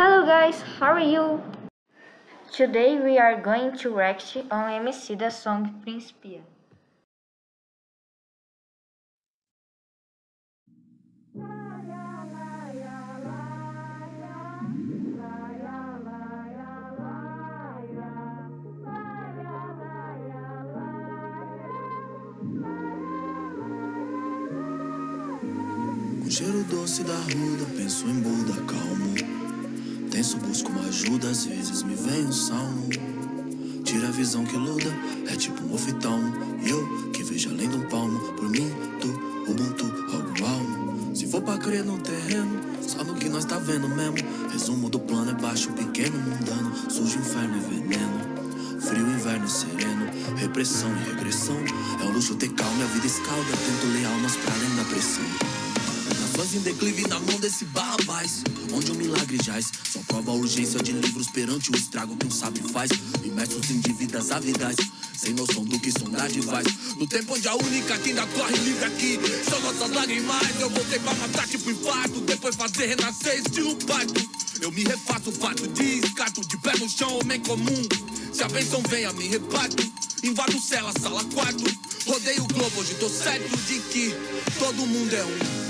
Hello guys, how are you? Today we are going to react on MC the song Principia. Com cheiro doce da ruda, penso em ajuda, às vezes me vem um salmo. Tira a visão que luda, é tipo um oftalmo. E eu que vejo além de um palmo, por mim, tu, Ubuntu, algo almo. Se for pra crer no terreno, só no que nós tá vendo mesmo. Resumo do plano é baixo, pequeno, mundano. Sujo, inferno e veneno. Frio, inverno sereno, repressão e regressão. É um luxo ter calma, a vida escalda. Tento leal, mas pra além da pressão. Em declive na mão desse barrabás Onde o milagre jaz. Só prova a urgência de livros perante o estrago que um sábio faz. Imersos em dívidas avidais Sem noção do que sondagem faz No tempo onde a única que ainda corre livre aqui São nossas lágrimas. Eu voltei pra matar tipo infarto Depois fazer renascer estilo parto Eu me refaço, fato descarto De pé no chão, homem comum. Se a bênção vem a me reparto Invado cela, sala, quarto. Rodeio o globo, hoje tô certo de que Todo mundo é um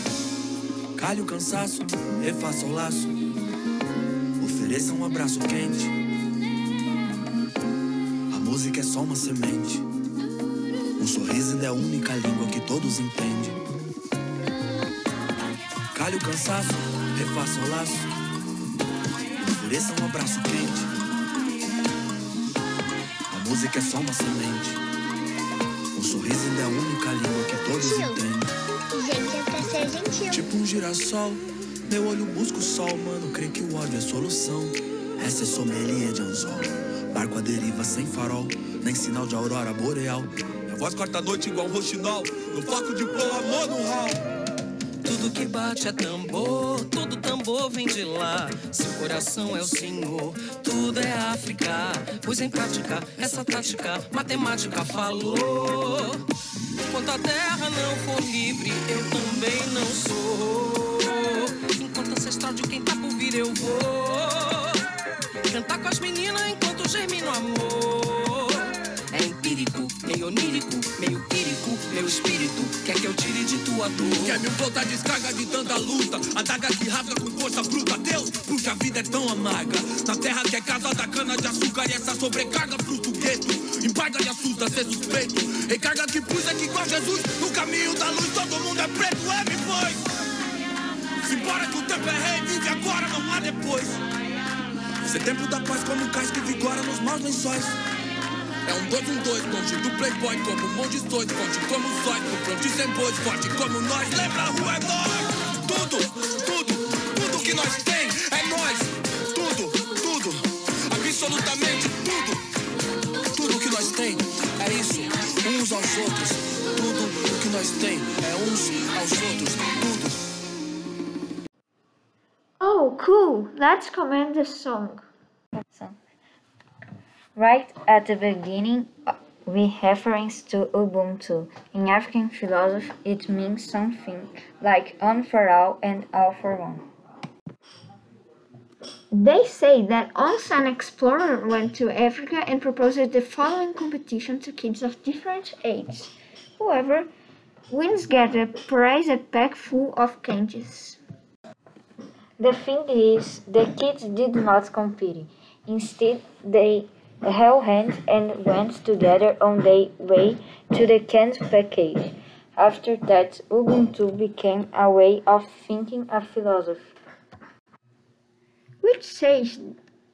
Calhe o cansaço, refaça o laço. Ofereça um abraço quente. A música é só uma semente. Um sorriso ainda é a única língua que todos entendem. Calhe o cansaço, refaça o laço. Ofereça um abraço quente. A música é só uma semente. Um sorriso ainda é a única língua que todos entendem. Tipo um girassol, meu olho busca o sol, mano. Creio que o ódio é solução. Essa é sommelier de anzol. Barco à deriva sem farol, nem sinal de aurora boreal. Minha voz corta a noite igual um roxinol. No foco de pôr amor no hall. Tudo que bate é tambor, todo tambor vem de lá. Seu coração é o Senhor, tudo é África. Pois em prática, essa tática, matemática falou. Enquanto a terra não for livre, eu também não sou. Enquanto ancestral de quem tá por vir, eu vou. Cantar com as meninas enquanto germina o amor. É empírico, meio onírico, meio meu espírito quer que eu tire de tua dor. Quer me botar descarga de tanta luta? Adaga que rasga com força bruta. Deus, porque a vida é tão amarga. Na terra que é casa da cana de açúcar e essa sobrecarga fruto gueto. Embarga e assusta ser suspeito. Recarga que pus que igual Jesus. No caminho da luz todo mundo é preto. É, me foi. Simbora que o tempo é rei. Vive agora, não há depois. Ser tempo da paz como um cais que vigora nos maus lençóis. É um dois, um dois, longe do playboy Como um monte de dois, forte como sóis No fronte sem bois, forte como nós. Lembra, a rua é nós. Tudo, tudo, tudo que nós tem É nós, tudo, tudo Absolutamente tudo. Tudo que nós tem é isso Uns aos outros. Tudo o que nós tem é uns aos outros. Tudo. Oh, cool! Let's comment the song. Right at the beginning, we reference to Ubuntu. In African philosophy, it means something like one for all and all for one. They say that once an explorer went to Africa and proposed the following competition to kids of different ages. Whoever wins gets a prize a pack full of candies. The thing is, the kids did not compete. Instead, they held hands and went together on their way to the canned package. After that, Ubuntu became a way of thinking, a philosophy. Which says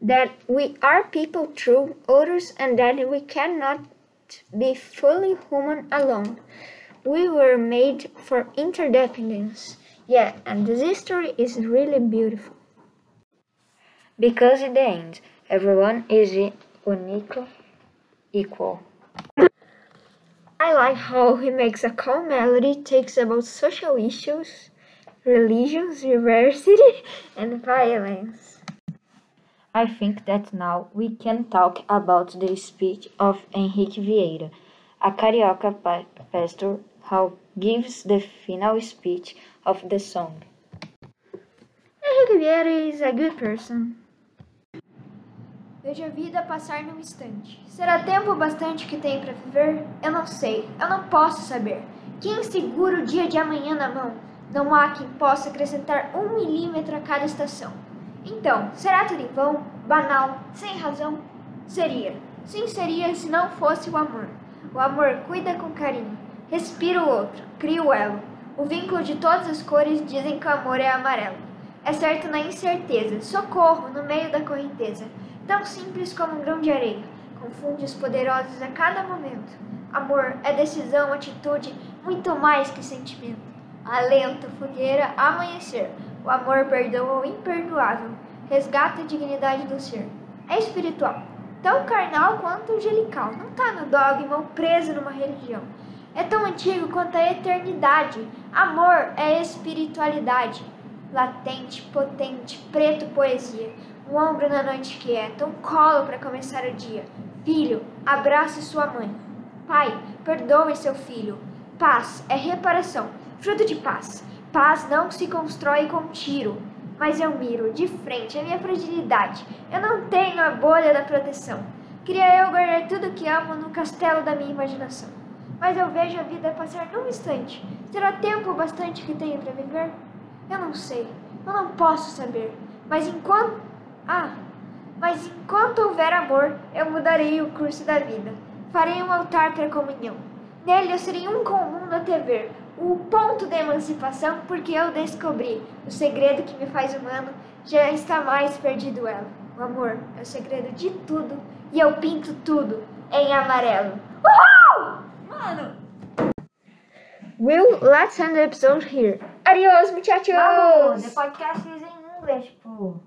that we are people through others and that we cannot be fully human alone. We were made for interdependence. Yeah, and this history is really beautiful. Because in the end, everyone is uniquely equal. I like how he makes a calm melody, takes about social issues, religions, diversity, and violence. I think that now we can talk about the speech of Henrique Vieira, a carioca pa- pastor who gives the final speech of the song. Henrique Vieira is a good person. Veja a vida passar num instante. Será tempo bastante que tem para viver? Eu não sei, eu não posso saber. Quem segura o dia de amanhã na mão? Não há quem possa acrescentar um milímetro a cada estação. Então, será tudo em vão? Banal? Sem razão? Seria. Sim, seria se não fosse o amor. O amor cuida com carinho, respira o outro, cria o elo. O vínculo de todas as cores dizem que o amor é amarelo. É certo na incerteza, socorro no meio da correnteza, tão simples como um grão de areia, confunde os poderosos a cada momento. Amor é decisão, atitude, muito mais que sentimento. Alento, fogueira, amanhecer. O amor perdoa o imperdoável, resgata a dignidade do ser. É espiritual, tão carnal quanto angelical. Não está no dogma ou preso numa religião. É tão antigo quanto a eternidade. Amor é espiritualidade latente, potente, preto poesia, um ombro na noite quieta, um colo para começar o dia. Filho, abrace sua mãe. Pai, perdoe seu filho. Paz é reparação, fruto de paz. Paz não se constrói com tiro, mas eu miro de frente a minha fragilidade. Eu não tenho a bolha da proteção. Queria eu guardar tudo que amo no castelo da minha imaginação. Mas eu vejo a vida passar num instante. Será tempo bastante que tenho para viver? Eu não sei, eu não posso saber. Mas enquanto. Ah! Mas enquanto houver amor, eu mudarei o curso da vida. Farei um altar para a comunhão. Nele eu serei um com o mundo até ver. O ponto da emancipação, porque eu descobri o segredo que me faz humano, já está mais perdido ela. O amor é o segredo de tudo e eu pinto tudo em amarelo. Uhul! Mano! Will, let's end the episode here. Adios, muchachos! Vamos, the podcast is in English, pô.